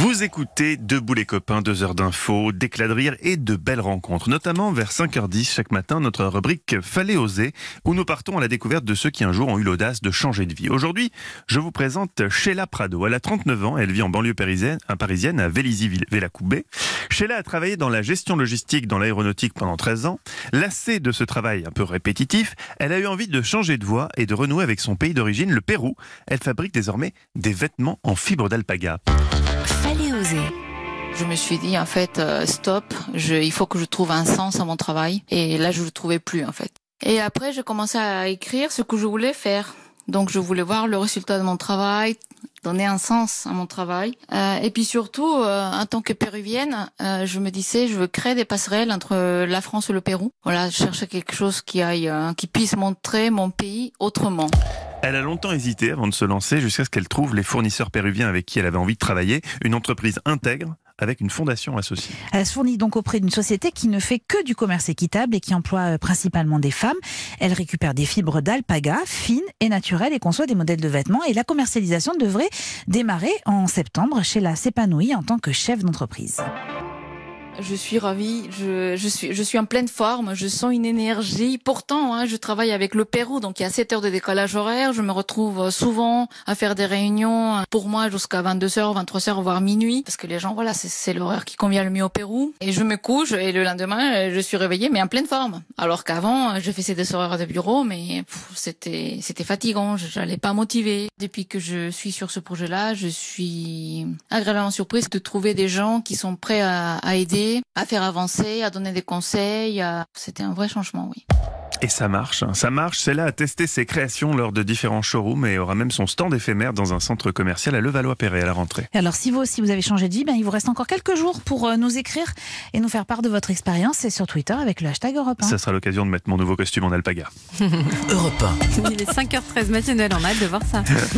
Vous écoutez Debout les copains, deux heures d'infos, d'éclats de rire et de belles rencontres, notamment vers 5h10 chaque matin, notre rubrique Fallait oser, où nous partons à la découverte de ceux qui un jour ont eu l'audace de changer de vie. Aujourd'hui, je vous présente Sheila Prado. Elle a 39 ans, elle vit en banlieue parisienne, parisienne à Vélizy-Vélacoubé. Sheila a travaillé dans la gestion logistique dans l'aéronautique pendant 13 ans. Lassée de ce travail un peu répétitif, elle a eu envie de changer de voie et de renouer avec son pays d'origine, le Pérou. Elle fabrique désormais des vêtements en fibre d'alpaga. Fallait oser. Je me suis dit en fait euh, stop, je, il faut que je trouve un sens à mon travail et là je le trouvais plus en fait. Et après j'ai commencé à écrire ce que je voulais faire. Donc je voulais voir le résultat de mon travail, donner un sens à mon travail. Euh, et puis surtout, euh, en tant que péruvienne, euh, je me disais, je veux créer des passerelles entre la France et le Pérou. Voilà, je cherchais quelque chose qui aille, euh, qui puisse montrer mon pays autrement. Elle a longtemps hésité avant de se lancer jusqu'à ce qu'elle trouve les fournisseurs péruviens avec qui elle avait envie de travailler, une entreprise intègre avec une fondation associée. Elle se fournit donc auprès d'une société qui ne fait que du commerce équitable et qui emploie euh, principalement des femmes. Elle récupère des fibres d'alpaga fines et naturelles et conçoit des modèles de vêtements. Et la commercialisation devrait démarrer en septembre chez la S'épanouie en tant que chef d'entreprise. Je suis ravie, je, je, suis, je suis en pleine forme, je sens une énergie. Pourtant, hein, je travaille avec le Pérou, donc il y a 7 heures de décalage horaire. Je me retrouve souvent à faire des réunions pour moi jusqu'à 22h, 23h, voire minuit, parce que les gens, voilà, c'est l'horaire qui convient le mieux au Pérou. Et je me couche et le lendemain, je suis réveillée, mais en pleine forme. Alors qu'avant, je faisais des horaires de bureau, mais c'était c'était fatigant, j'allais pas motiver. Depuis que je suis sur ce projet-là, je suis agréablement surprise de trouver des gens qui sont prêts à, à aider à faire avancer, à donner des conseils. À... C'était un vrai changement, oui. Et ça marche, hein. ça marche. Celle-là a testé ses créations lors de différents showrooms et aura même son stand éphémère dans un centre commercial à Levallois-Perret à la rentrée. Et alors, si vous aussi vous avez changé de vie, ben, il vous reste encore quelques jours pour euh, nous écrire et nous faire part de votre expérience. C'est sur Twitter avec le hashtag Europe 1. Ça sera l'occasion de mettre mon nouveau costume en alpaga. Europe 1. Il est 5h13 matinale, on a hâte de voir ça.